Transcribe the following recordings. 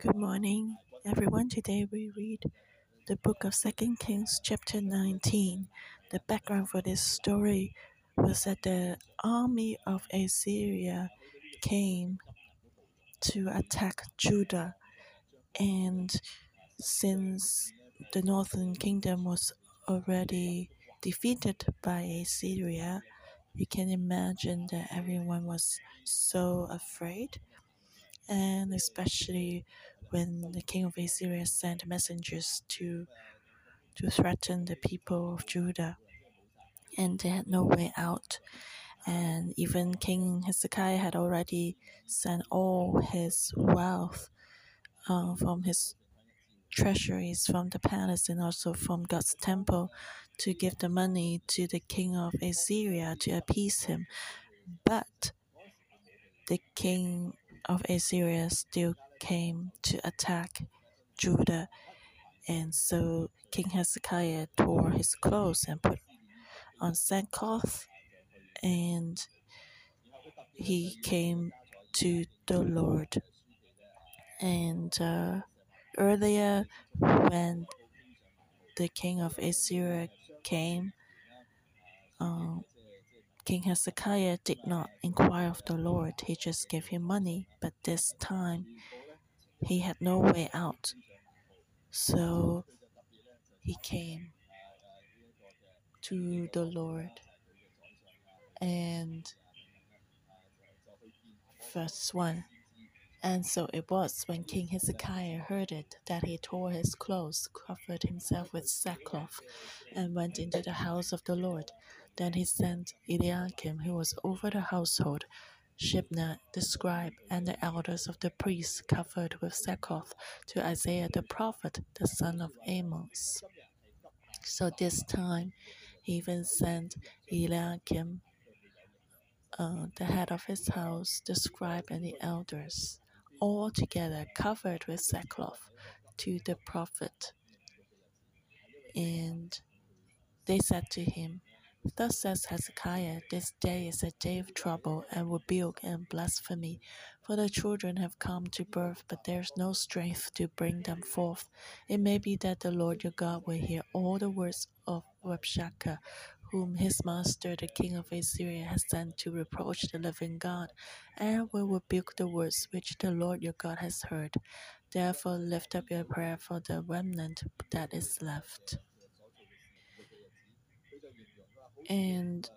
Good morning, everyone. Today we read the book of Second Kings, chapter 19. The background for this story was that the army of Assyria came to attack Judah, and since the northern kingdom was already defeated by Assyria, you can imagine that everyone was so afraid and especially when the king of Assyria sent messengers to to threaten the people of Judah, and they had no way out. And even King Hezekiah had already sent all his wealth uh, from his treasuries from the palace and also from God's temple to give the money to the king of Assyria to appease him. But the king of Assyria still came to attack Judah. And so King Hezekiah tore his clothes and put on sackcloth, and he came to the Lord. And uh, earlier, when the king of Assyria came, um, King Hezekiah did not inquire of the Lord, he just gave him money. But this time, he had no way out. So he came to the Lord. And verse 1 And so it was when King Hezekiah heard it that he tore his clothes, covered himself with sackcloth, and went into the house of the Lord. Then he sent Eliakim, who was over the household, Shebna the scribe, and the elders of the priests, covered with sackcloth, to Isaiah the prophet, the son of Amos. So this time, he even sent Eliakim, uh, the head of his house, the scribe, and the elders, all together covered with sackcloth, to the prophet. And they said to him, Thus says Hezekiah, this day is a day of trouble and rebuke and blasphemy, for the children have come to birth, but there is no strength to bring them forth. It may be that the Lord your God will hear all the words of Rabshakeh, whom his master, the king of Assyria, has sent to reproach the living God, and will rebuke the words which the Lord your God has heard. Therefore, lift up your prayer for the remnant that is left. And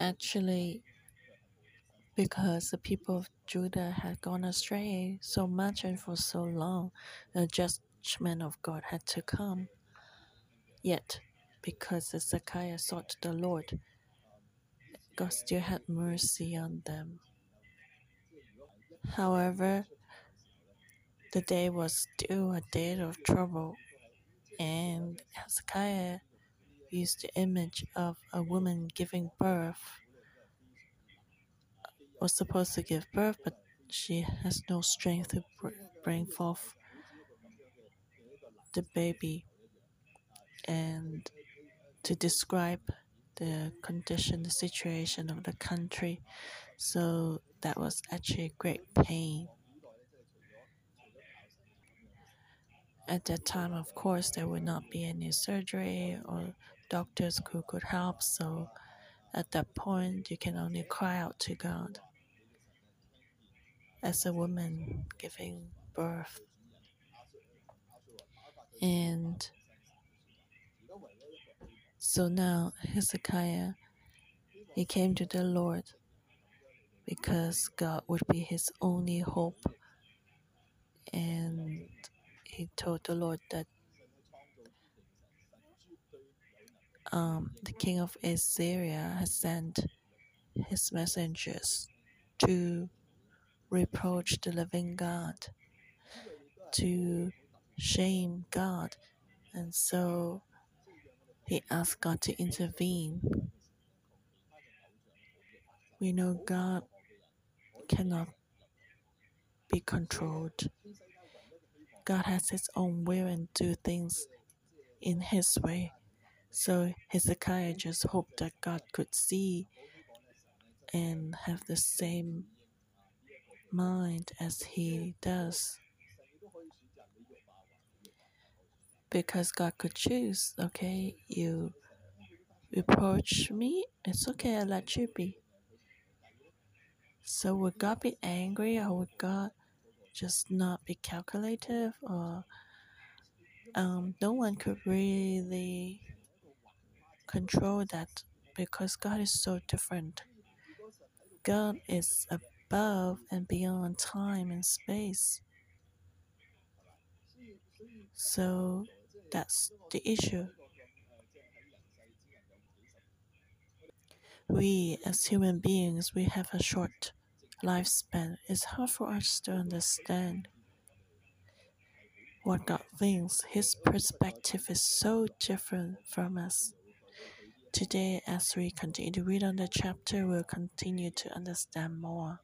actually, because the people of Judah had gone astray so much and for so long, the judgment of God had to come. Yet, because Hezekiah sought the Lord, God still had mercy on them. However, the day was still a day of trouble, and Hezekiah used the image of a woman giving birth, was supposed to give birth, but she has no strength to bring forth the baby, and to describe the condition, the situation of the country. So that was actually a great pain. At that time, of course, there would not be any surgery or doctors who could help. So at that point, you can only cry out to God as a woman giving birth. And so now Hezekiah, he came to the Lord because God would be his only hope. And he told the Lord that um, the king of Assyria has sent his messengers to reproach the living God, to shame God. And so he asked God to intervene. We know God cannot be controlled. God has his own will and do things in his way. So Hezekiah just hoped that God could see and have the same mind as he does. because God could choose. Okay, you reproach me, it's okay, I'll let you be. So would God be angry or would God just not be calculative or um, no one could really control that because God is so different. God is above and beyond time and space. So that's the issue. We, as human beings, we have a short lifespan. It's hard for us to understand what God thinks. His perspective is so different from us. Today, as we continue to read on the chapter, we'll continue to understand more.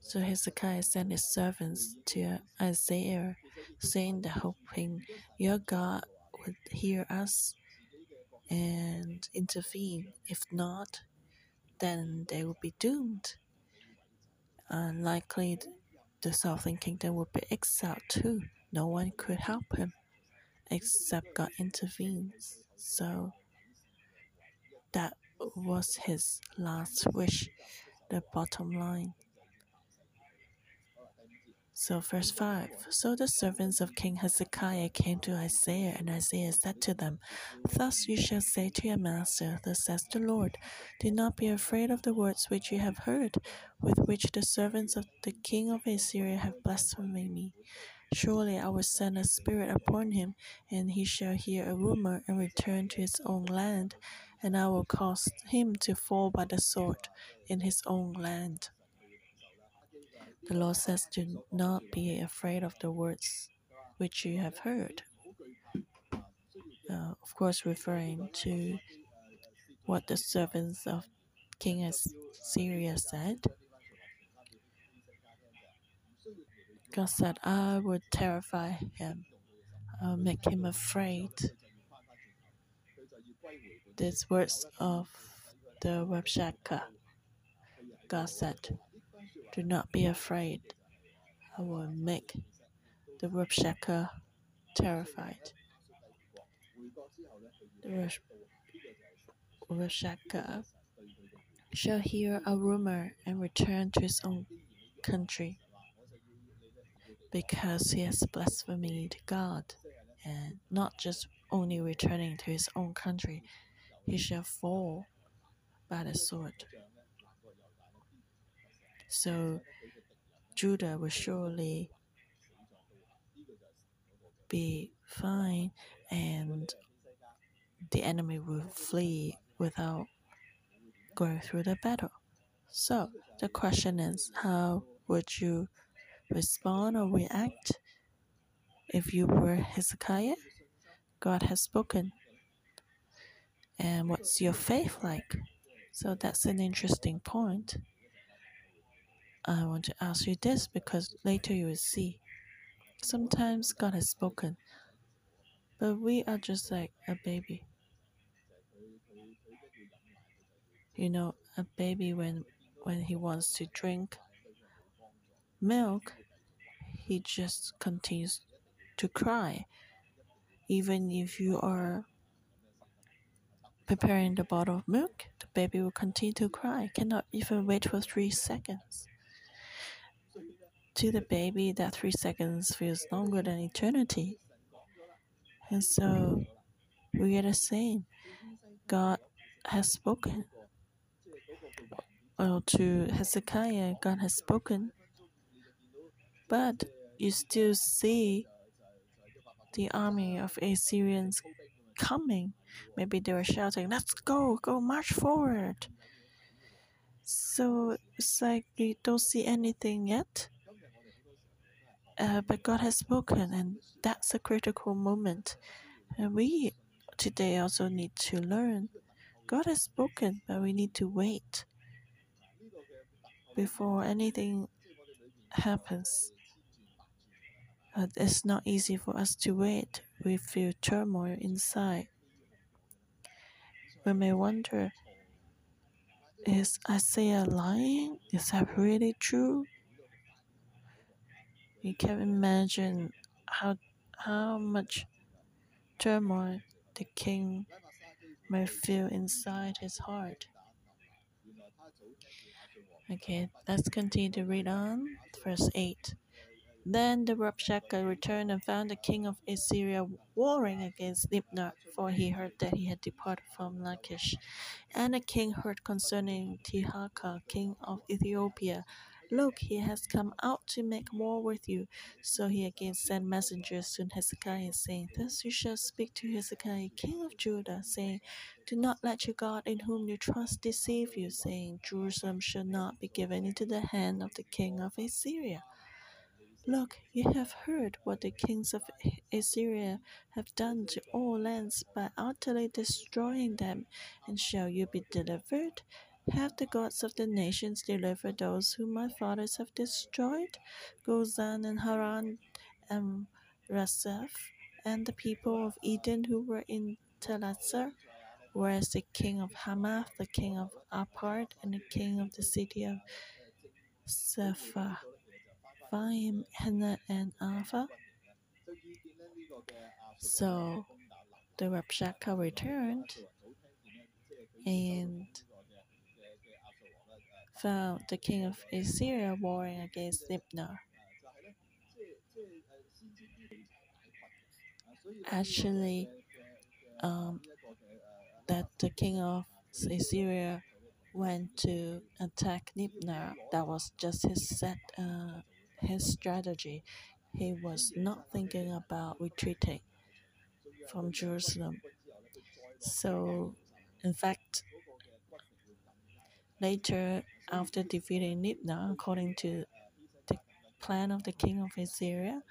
So Hezekiah sent his servants to Isaiah, saying that hoping your God would hear us and intervene. If not, then they will be doomed. Unlikely the southern kingdom would be exiled too. No one could help him except God intervenes. So that was his last wish, the bottom line. So, verse 5 So the servants of King Hezekiah came to Isaiah, and Isaiah said to them, Thus you shall say to your master, Thus says the Lord, Do not be afraid of the words which you have heard, with which the servants of the king of Assyria have blasphemed me. Surely I will send a spirit upon him, and he shall hear a rumor and return to his own land, and I will cause him to fall by the sword in his own land. The Lord says, Do not be afraid of the words which you have heard. Uh, of course, referring to what the servants of King Assyria said. God said, I would terrify him, I will make him afraid. These words of the Rabshakeh. God said, Do not be afraid. I will make the Rabshakeh terrified. The Rabshakeh shall hear a rumor and return to his own country because he has blasphemed God, and not just only returning to his own country, he shall fall by the sword. So Judah will surely be fine, and the enemy will flee without going through the battle. So the question is, how would you respond or react if you were Hezekiah? God has spoken. And what's your faith like? So that's an interesting point. I want to ask you this because later you will see. Sometimes God has spoken, but we are just like a baby. You know, a baby when when he wants to drink milk, he just continues to cry. Even if you are preparing the bottle of milk, the baby will continue to cry, cannot even wait for three seconds. To the baby, that three seconds feels longer than eternity. And so we are the same. God has spoken. Well, to Hezekiah, God has spoken. But you still see the army of Assyrians coming. Maybe they were shouting, Let's go, go, march forward. So it's like you don't see anything yet. Uh, but God has spoken, and that's a critical moment. And we today also need to learn God has spoken, but we need to wait before anything happens. Uh, it's not easy for us to wait. We feel turmoil inside. We may wonder is Isaiah lying? Is that really true? You can imagine how how much turmoil the king may feel inside his heart. Okay, let's continue to read on. Verse 8. Then the Rabshakeh returned and found the king of Assyria warring against Libnah, for he heard that he had departed from Lachish. And the king heard concerning Tirhakah, king of Ethiopia, Look, he has come out to make war with you. So he again sent messengers to Hezekiah, saying, Thus you shall speak to Hezekiah, king of Judah, saying, Do not let your God in whom you trust deceive you, saying, Jerusalem shall not be given into the hand of the king of Assyria. Look, you have heard what the kings of Assyria have done to all lands by utterly destroying them, and shall you be delivered? Have the gods of the nations delivered those whom my fathers have destroyed? Gozan and Haran and Rezeph, and the people of Eden who were in Telassar? Whereas the king of Hamath, the king of Arpad, and the king of the city of Sephah? Ephraim, Hena, and Alpha. So the Rabshakeh returned and found the king of Assyria warring against Libnah. Actually, um, that the king of Assyria went to attack Libnah. That was just his set. Uh, his strategy. He was not thinking about retreating from Jerusalem. So, in fact, later, after defeating Libnah, according to the plan of the king of Assyria,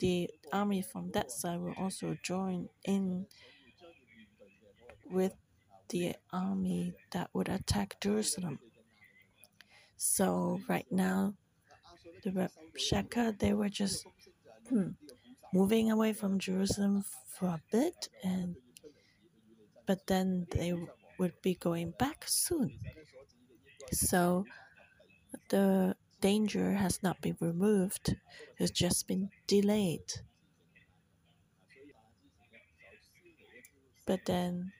the army from that side will also join in with the army that would attack Jerusalem. So, right now, the Rabshakeh, they were just hmm, moving away from Jerusalem for a bit, and but then they would be going back soon. So the danger has not been removed; it's just been delayed. But then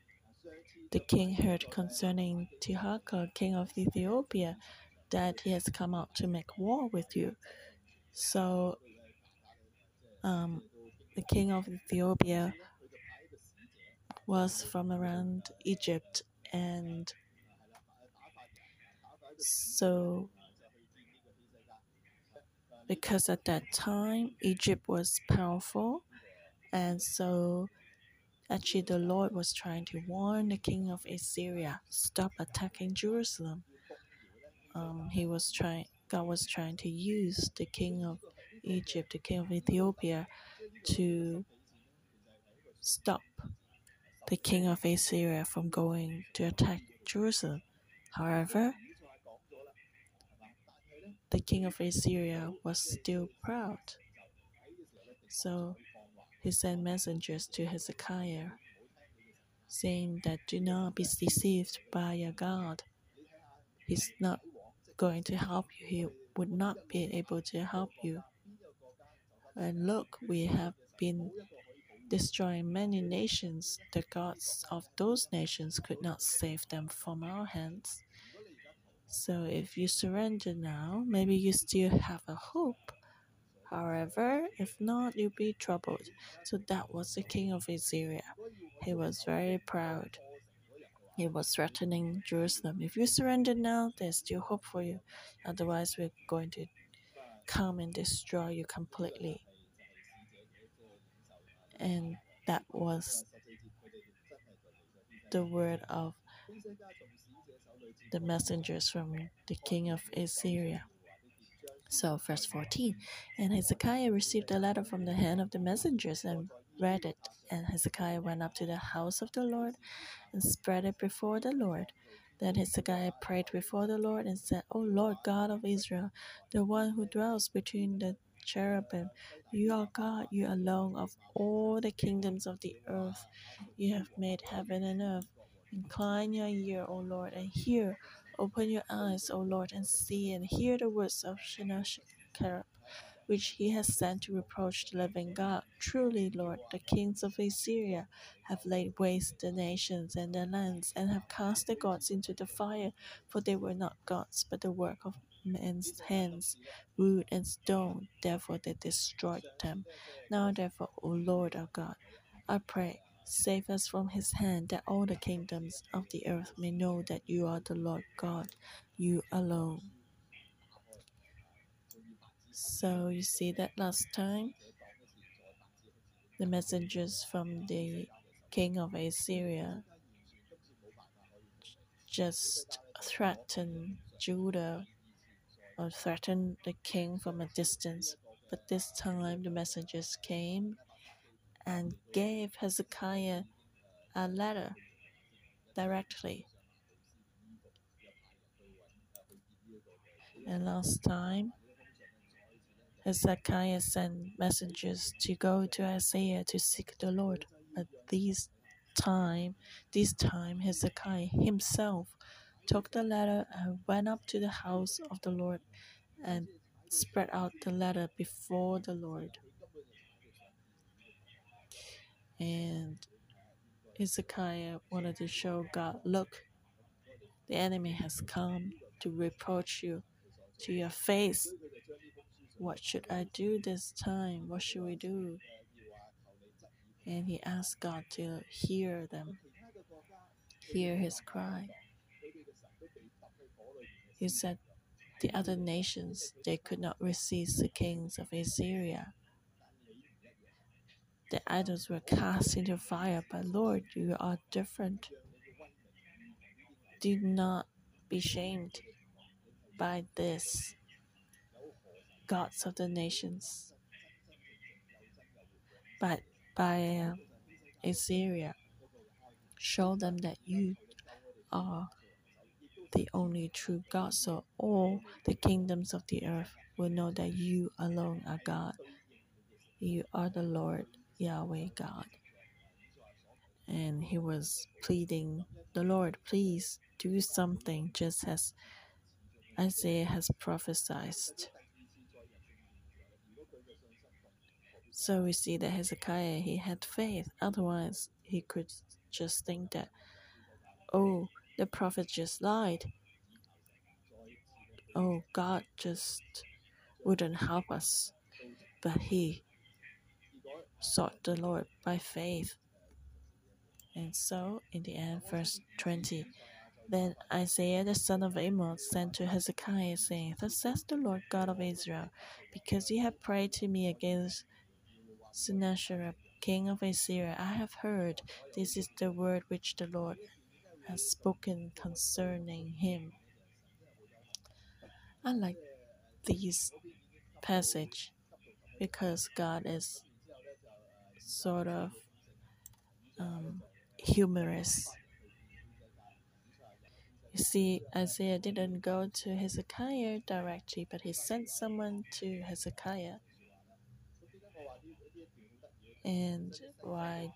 the king heard concerning Tirhakah, king of Ethiopia, that he has come out to make war with you. So um, the king of Ethiopia was from around Egypt, and so because at that time Egypt was powerful, and so actually the Lord was trying to warn the king of Assyria stop attacking Jerusalem um, he was trying God was trying to use the king of Egypt, the king of Ethiopia, to stop the king of Assyria from going to attack Jerusalem. However, the king of Assyria was still proud. So he sent messengers to Hezekiah saying that do not be deceived by your God. He's not going to help you, he would not be able to help you. And look, we have been destroying many nations. The gods of those nations could not save them from our hands. So if you surrender now, maybe you still have a hope. However, if not, you'll be troubled. So that was the king of Assyria. He was very proud. He was threatening Jerusalem. If you surrender now, there's still hope for you. Otherwise, we're going to come and destroy you completely. And that was the word of the messengers from the king of Assyria. So, verse 14 And Hezekiah received a letter from the hand of the messengers and read it. And Hezekiah went up to the house of the Lord and spread it before the Lord. Then Hezekiah prayed before the Lord and said, O Lord God of Israel, the one who dwells between the cherubim, you are God, you alone of all the kingdoms of the earth. You have made heaven and earth. Incline your ear, O Lord, and hear. Open your eyes, O Lord, and see and hear the words of Sennacherib, which he has sent to reproach the living God. Truly, Lord, the kings of Assyria have laid waste the nations and their lands, and have cast the gods into the fire, for they were not gods, but the work of men's hands, wood and stone. Therefore, they destroyed them. Now, therefore, O Lord our God, I pray. Save us from his hand, that all the kingdoms of the earth may know that you are the Lord God, you alone. So you see that last time the messengers from the king of Assyria just threatened Judah or threatened the king from a distance. But this time the messengers came and gave Hezekiah a letter directly. And last time Hezekiah sent messengers to go to Isaiah to seek the Lord, but this time, this time Hezekiah himself took the letter and went up to the house of the Lord and spread out the letter before the Lord. And Hezekiah wanted to show God, look, the enemy has come to reproach you to your face what should I do this time? What should we do? And he asked God to hear them, hear his cry. He said, The other nations, they could not resist the kings of Assyria. The idols were cast into fire, but Lord, you are different. Do not be shamed by this gods of the nations, but by uh, Assyria. Show them that you are the only true God, so all the kingdoms of the earth will know that you alone are God. You are the Lord Yahweh God. And he was pleading, The Lord, please do something, just as Isaiah has prophesied. So we see that Hezekiah he had faith. Otherwise, he could just think that, oh, the prophet just lied. Oh, God just wouldn't help us. But he sought the Lord by faith. And so, in the end, verse 20 Then Isaiah the son of Amos sent to Hezekiah, saying, Thus says the Lord God of Israel, because you have prayed to me against Sennacherib, king of Assyria, I have heard. This is the word which the Lord has spoken concerning him. I like this passage because God is sort of um, humorous. You see, Isaiah didn't go to Hezekiah directly, but he sent someone to Hezekiah and why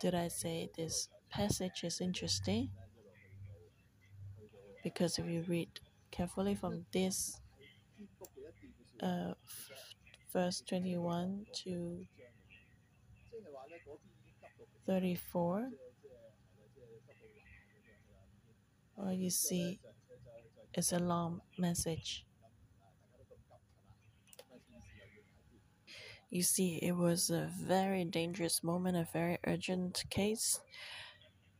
did I say this passage is interesting? Because if you read carefully from this uh, verse 21 to 34, or you see it's a long message. You see, it was a very dangerous moment, a very urgent case.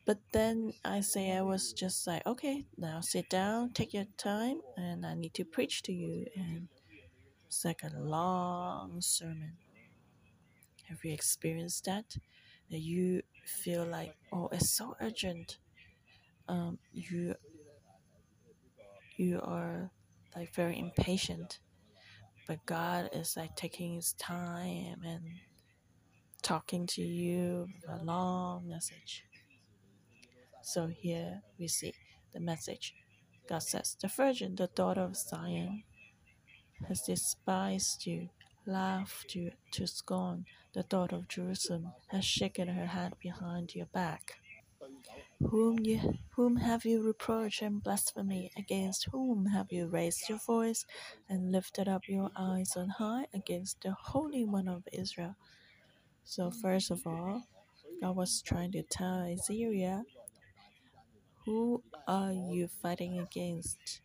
But then Isaiah was just like, okay, now sit down, take your time, and I need to preach to you. And it's like a long sermon. Have you experienced that? That you feel like, oh, it's so urgent. Um, you you are like very impatient but God is like taking his time and talking to you a long message. So here we see the message. God says, The virgin, the daughter of Zion, has despised you, laughed you to scorn. The daughter of Jerusalem has shaken her head behind your back. Whom, you, whom have you reproached and blasphemed? Against whom have you raised your voice and lifted up your eyes on high? Against the Holy One of Israel. So, first of all, God was trying to tell Assyria, Who are you fighting against?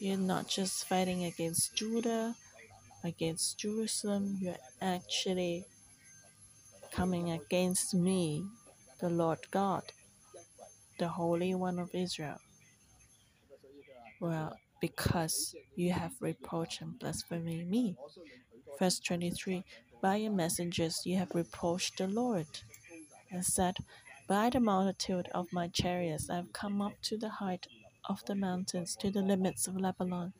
You're not just fighting against Judah, against Jerusalem, you're actually coming against me, the Lord God, the Holy One of Israel. Well, because you have reproached and blasphemed me. Verse 23 By your messengers you have reproached the Lord, and said, By the multitude of my chariots I have come up to the height of the mountains, to the limits of Lebanon.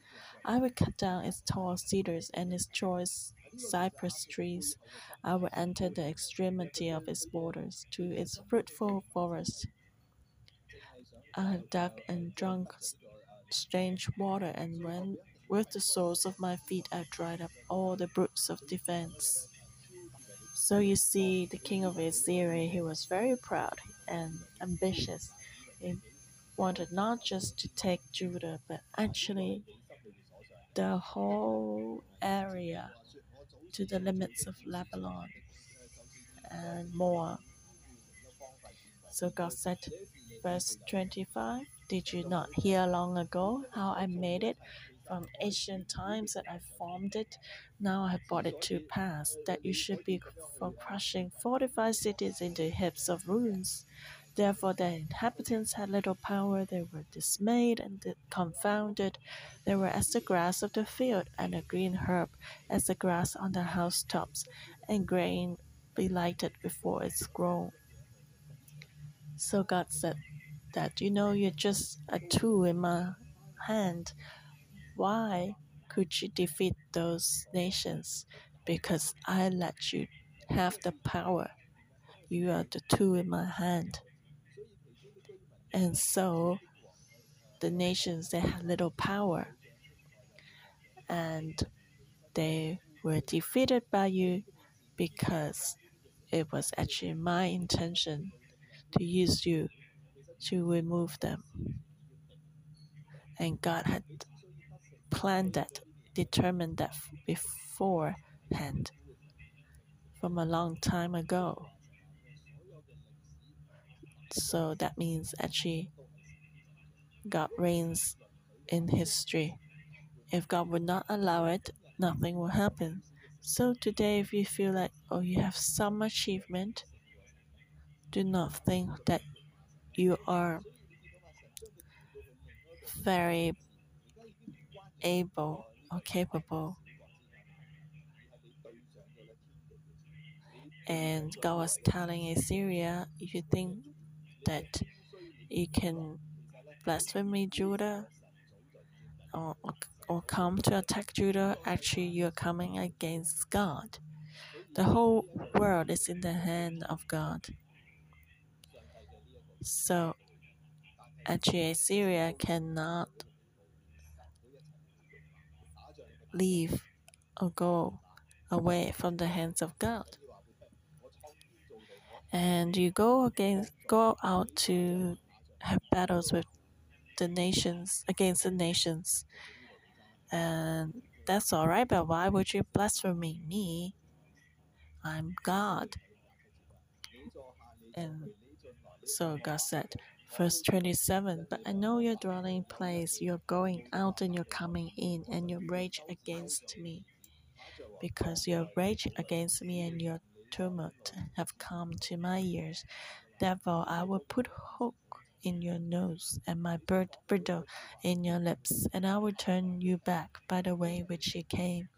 I will cut down its tall cedars and its choice cypress trees. I will enter the extremity of its borders, to its fruitful forest. I have dug and drunk strange water, and when with the soles of my feet I dried up all the brooks of defense. So you see, the king of Assyria, he was very proud and ambitious. He wanted not just to take Judah, but actually the whole area to the limits of Lebanon and more. So God said, verse 25 Did you not hear long ago how I made it from ancient times that I formed it? Now I have brought it to pass that you should be for crushing fortified cities into heaps of ruins. Therefore, the inhabitants had little power, they were dismayed and confounded. They were as the grass of the field, and a green herb, as the grass on the housetops, and grain belighted before it's grown. So God said that, you know, you're just a tool in my hand. Why could you defeat those nations? Because I let you have the power. You are the tool in my hand. And so the nations they had little power and they were defeated by you because it was actually my intention to use you to remove them. And God had planned that, determined that beforehand from a long time ago. So that means actually God reigns in history. If God would not allow it, nothing will happen. So today, if you feel like, oh, you have some achievement, do not think that you are very able or capable. And God was telling Assyria, if you think that you can blaspheme Judah or, or come to attack Judah, actually you're coming against God. The whole world is in the hand of God. So actually Syria cannot leave or go away from the hands of God. And you go against go out to have battles with the nations against the nations. And that's all right, but why would you blaspheme me? I'm God. And so God said, verse 27 But I know your dwelling place, you're going out and you're coming in, and your rage against me. Because your rage against me and your tumult have come to my ears. Therefore, I will put hook in your nose and my bird bridle in your lips, and I will turn you back by the way which you came.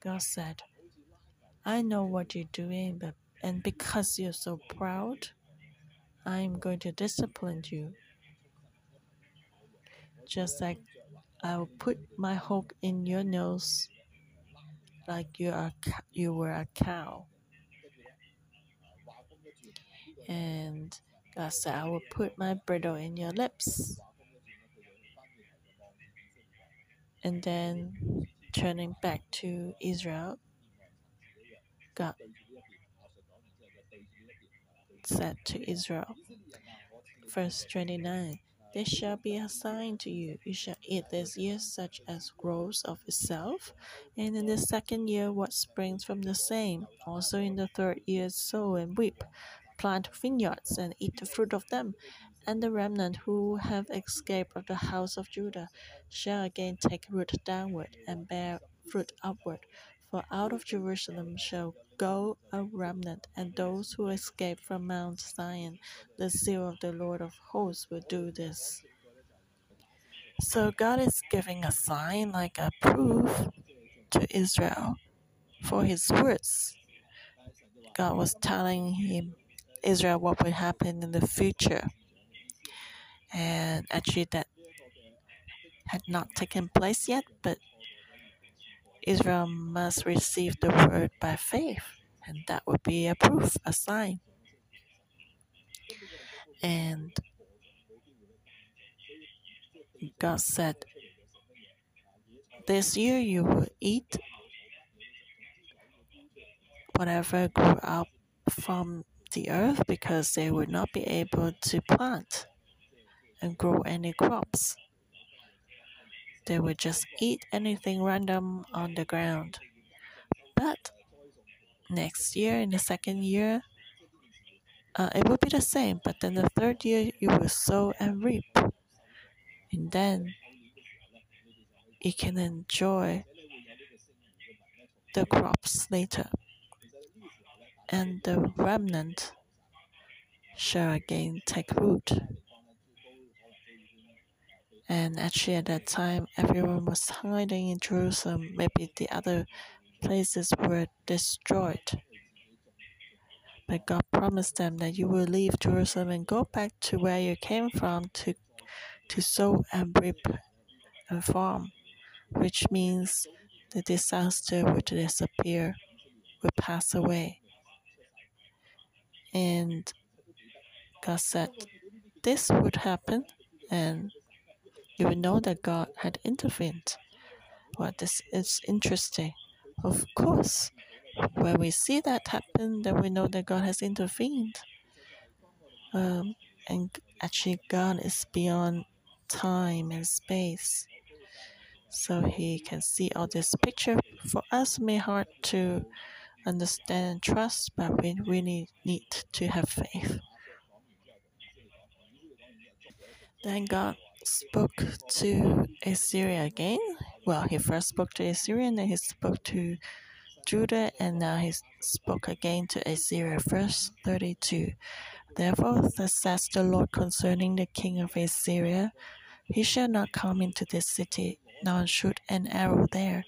God said, I know what you're doing, but and because you're so proud, I'm going to discipline you. Just like I will put my hook in your nose, like you are you were a cow. And God said, I will put my bridle in your lips. And then turning back to Israel, God said to Israel, Verse 29 This shall be a sign to you. You shall eat this year such as grows of itself, and in the second year what springs from the same. Also in the third year sow and reap, plant vineyards and eat the fruit of them. And the remnant who have escaped of the house of Judah shall again take root downward and bear fruit upward. For out of Jerusalem shall go a remnant, and those who escape from Mount Zion, the seal of the Lord of hosts will do this. So God is giving a sign like a proof to Israel for his words. God was telling him Israel what would happen in the future. And actually that had not taken place yet, but Israel must receive the word by faith, and that would be a proof, a sign. And God said, This year you will eat whatever grew up from the earth because they would not be able to plant and grow any crops. They would just eat anything random on the ground. But next year, in the second year, uh, it would be the same. But then the third year, you will sow and reap. And then you can enjoy the crops later. And the remnant shall again take root. And actually, at that time, everyone was hiding in Jerusalem. Maybe the other places were destroyed. But God promised them that you will leave Jerusalem and go back to where you came from to, to sow and reap and farm, which means the disaster would disappear, would pass away. And God said this would happen, and you will know that God had intervened. Well, this is interesting. Of course, when we see that happen, then we know that God has intervened. Um, and actually, God is beyond time and space. So He can see all this picture. For us, may hard to understand and trust, but we really need to have faith. Then God spoke to Assyria again. Well, he first spoke to Assyria, and then he spoke to Judah, and now he spoke again to Assyria. Verse 32. Therefore, thus says the Lord concerning the king of Assyria He shall not come into this city, nor shoot an arrow there,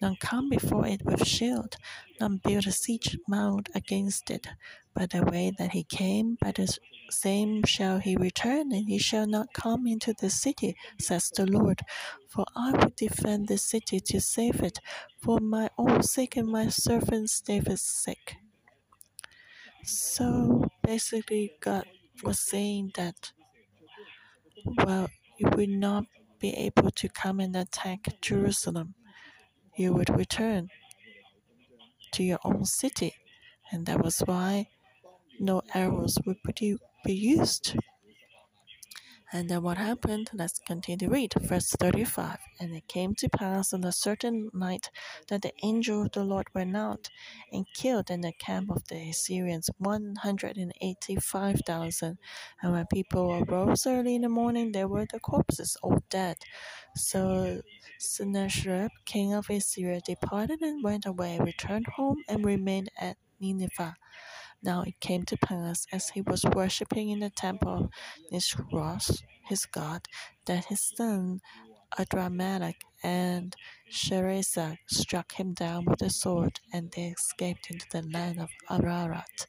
none come before it with shield, none build a siege mount against it. By the way that he came, by the same shall he return, and he shall not come into the city, says the Lord. For I will defend the city to save it, for my own sake and my servant David's sake. So basically, God was saying that, well, you will not be able to come and attack Jerusalem you would return to your own city. And that was why no arrows would be used. And then what happened? Let's continue to read. Verse 35. And it came to pass on a certain night that the angel of the Lord went out and killed in the camp of the Assyrians 185,000. And when people arose early in the morning, there were the corpses all dead. So Sennacherib, king of Assyria, departed and went away, returned home, and remained at Nineveh. Now it came to pass, as he was worshipping in the temple of Nisroch, his god, that his son Adrammelech and Sharezer struck him down with a sword, and they escaped into the land of Ararat.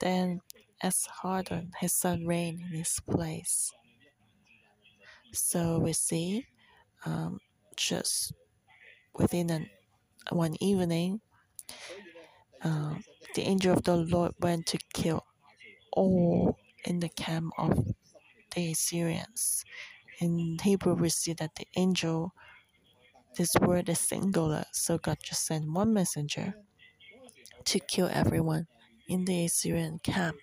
Then Esarhaddon, his son, reigned in his place. So we see, um, just within an, one evening, uh, the angel of the Lord went to kill all in the camp of the Assyrians. In Hebrew, we see that the angel, this word is singular, so God just sent one messenger to kill everyone in the Assyrian camp.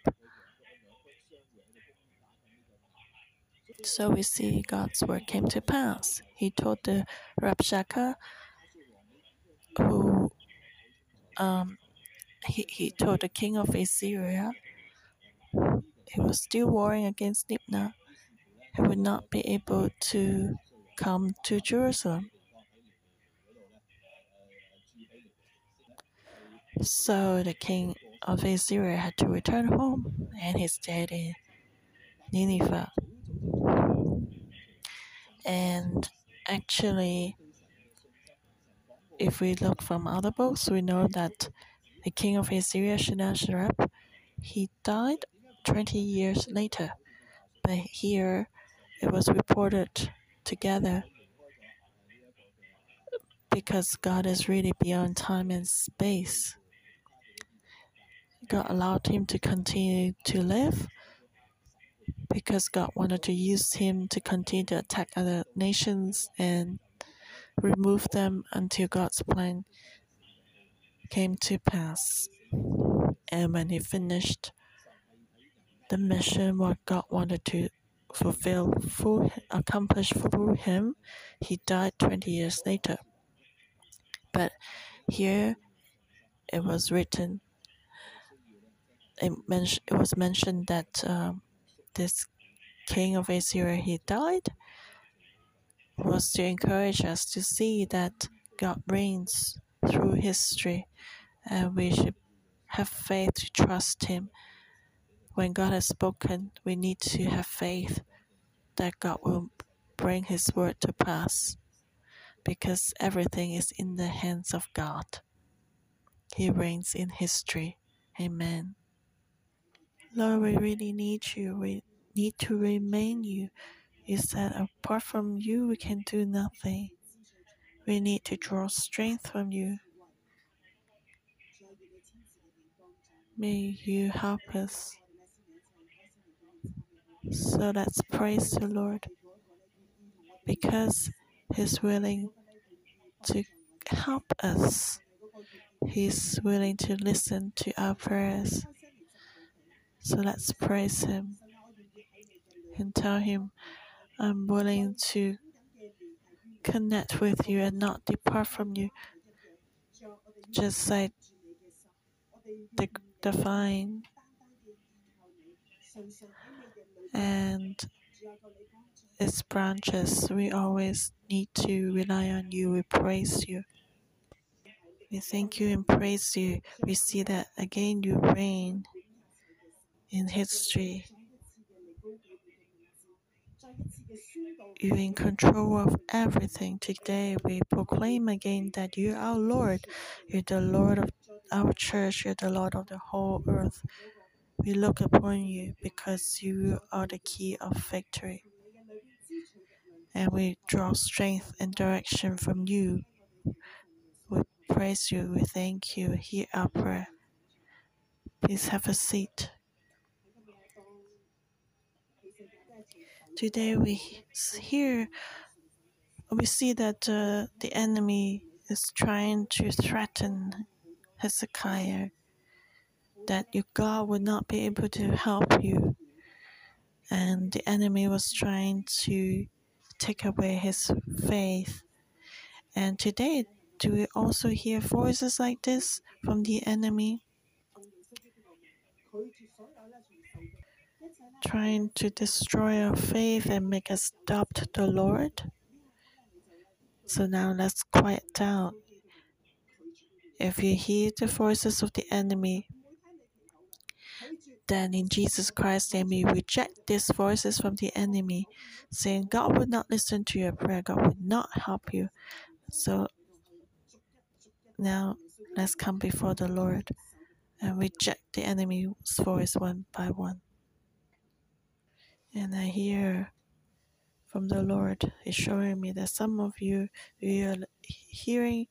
So we see God's word came to pass. He told the Rabshakeh, who um, he, he told the king of Assyria, he was still warring against Libnah, he would not be able to come to Jerusalem. So the king of Assyria had to return home and he stayed in Nineveh. And actually, if we look from other books, we know that the king of Assyria, Sennacherib, he died 20 years later. But here it was reported together because God is really beyond time and space. God allowed him to continue to live because God wanted to use him to continue to attack other nations and remove them until God's plan came to pass. And when he finished the mission, what God wanted to fulfill, accomplish through him, he died 20 years later. But here it was written it, men- it was mentioned that um, this king of Assyria he died was to encourage us to see that God reigns through history and we should have faith to trust him. When God has spoken, we need to have faith that God will bring his word to pass because everything is in the hands of God. He reigns in history. Amen. Lord, we really need you. We need to remain you. You said, apart from you, we can do nothing. We need to draw strength from you. May you help us. So let's praise the Lord because He's willing to help us. He's willing to listen to our prayers. So let's praise Him and tell Him, I'm willing to connect with you and not depart from you. Just like the, the vine and its branches, we always need to rely on you. We praise you. We thank you and praise you. We see that again you reign in history. You're in control of everything. Today we proclaim again that you are Lord. You're the Lord of our church. You're the Lord of the whole earth. We look upon you because you are the key of victory. And we draw strength and direction from you. We praise you. We thank you. Hear our prayer. Please have a seat. Today we hear, we see that uh, the enemy is trying to threaten Hezekiah that your God would not be able to help you. And the enemy was trying to take away his faith. And today, do we also hear voices like this from the enemy? Trying to destroy our faith and make us doubt the Lord. So now let's quiet down. If you hear the voices of the enemy, then in Jesus Christ's name, we reject these voices from the enemy, saying God will not listen to your prayer, God will not help you. So now let's come before the Lord and reject the enemy's voice one by one. And I hear from the Lord is showing me that some of you you are hearing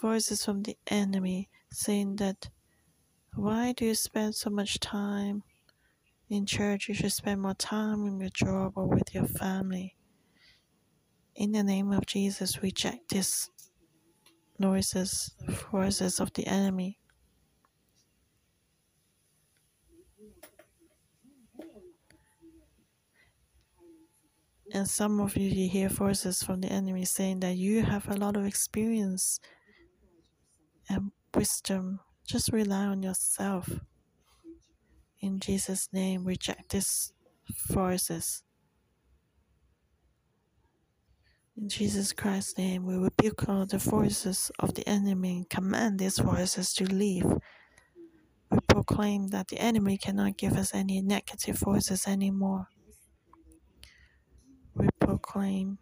voices from the enemy saying that why do you spend so much time in church? You should spend more time in your job or with your family. In the name of Jesus, reject these noises, voices of the enemy. And some of you, you hear voices from the enemy saying that you have a lot of experience and wisdom. Just rely on yourself. In Jesus' name, reject these voices. In Jesus Christ's name, we rebuke all the voices of the enemy and command these voices to leave. We proclaim that the enemy cannot give us any negative voices anymore. Proclaim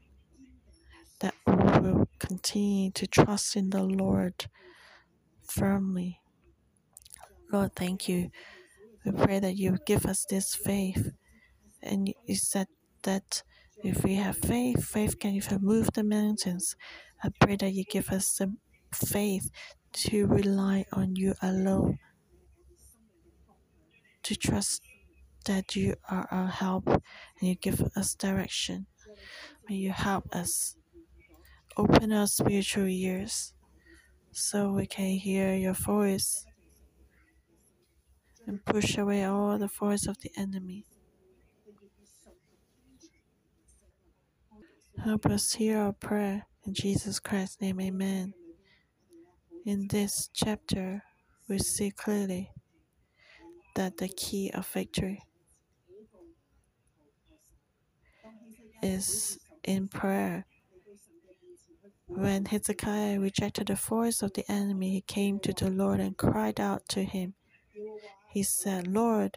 that we will continue to trust in the Lord firmly. Lord, thank you. We pray that you give us this faith. And you said that if we have faith, faith can even move the mountains. I pray that you give us the faith to rely on you alone, to trust that you are our help and you give us direction. May you help us open our spiritual ears so we can hear your voice and push away all the voice of the enemy. Help us hear our prayer. In Jesus Christ's name, amen. In this chapter, we see clearly that the key of victory is in prayer. When Hezekiah rejected the voice of the enemy, he came to the Lord and cried out to him. He said, Lord,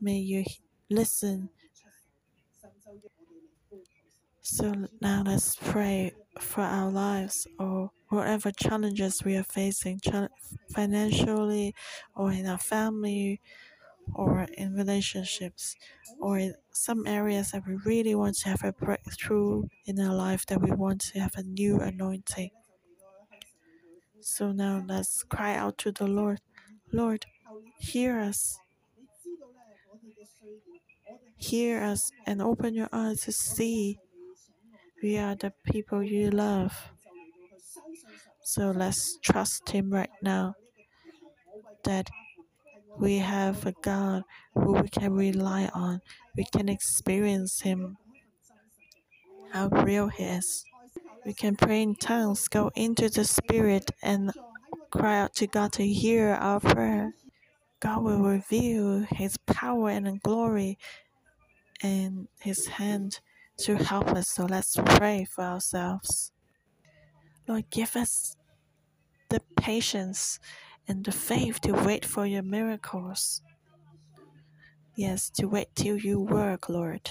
may you listen so now let's pray for our lives or whatever challenges we are facing, financially or in our family or in relationships or in some areas that we really want to have a breakthrough in our life, that we want to have a new anointing. So now let's cry out to the Lord Lord, hear us. Hear us and open your eyes to see we are the people you love. So let's trust Him right now that we have a God who we can rely on. We can experience Him, how real He is. We can pray in tongues, go into the Spirit, and cry out to God to hear our prayer. God will reveal His power and glory and His hand to help us. So let's pray for ourselves. Lord, give us the patience and the faith to wait for your miracles. Yes, to wait till you work, Lord.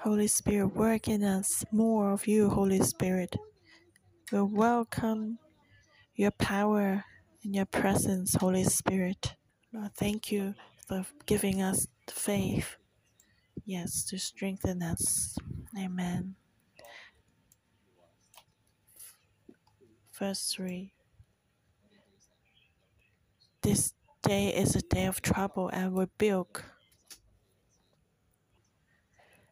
Holy Spirit, work in us more of you, Holy Spirit. We welcome your power and your presence, Holy Spirit. Lord, thank you for giving us the faith yes, to strengthen us. Amen. Verse 3 This day is a day of trouble and rebuke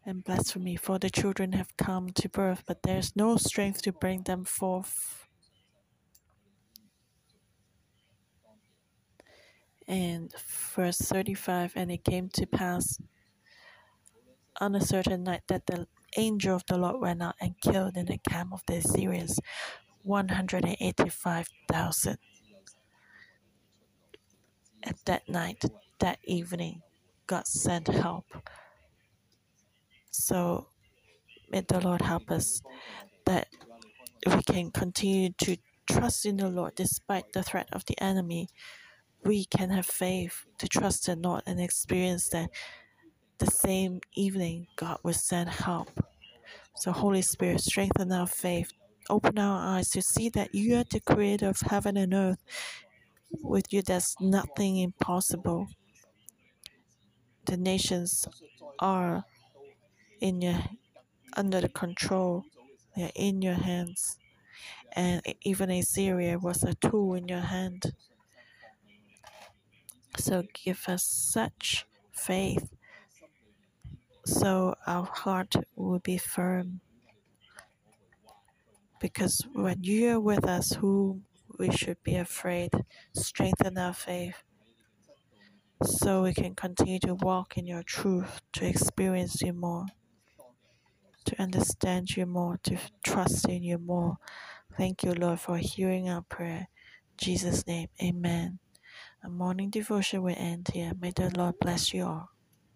and blasphemy, for the children have come to birth, but there is no strength to bring them forth. And verse 35 And it came to pass on a certain night that the angel of the Lord went out and killed in the camp of the Assyrians 185,000. At that night, that evening, God sent help. So may the Lord help us that we can continue to trust in the Lord despite the threat of the enemy. We can have faith to trust the Lord and experience that the same evening, God will send help. So, Holy Spirit, strengthen our faith. Open our eyes to see that you are the creator of heaven and earth. With you, there's nothing impossible. The nations are in your under the control. They are in your hands. And even Assyria was a tool in your hand. So give us such faith so our heart will be firm. Because when you are with us, who we should be afraid, strengthen our faith so we can continue to walk in your truth to experience you more. to understand you more, to trust in you more. Thank you, Lord, for hearing our prayer. In Jesus' name, amen. A morning devotion will end here. May the Lord bless you all.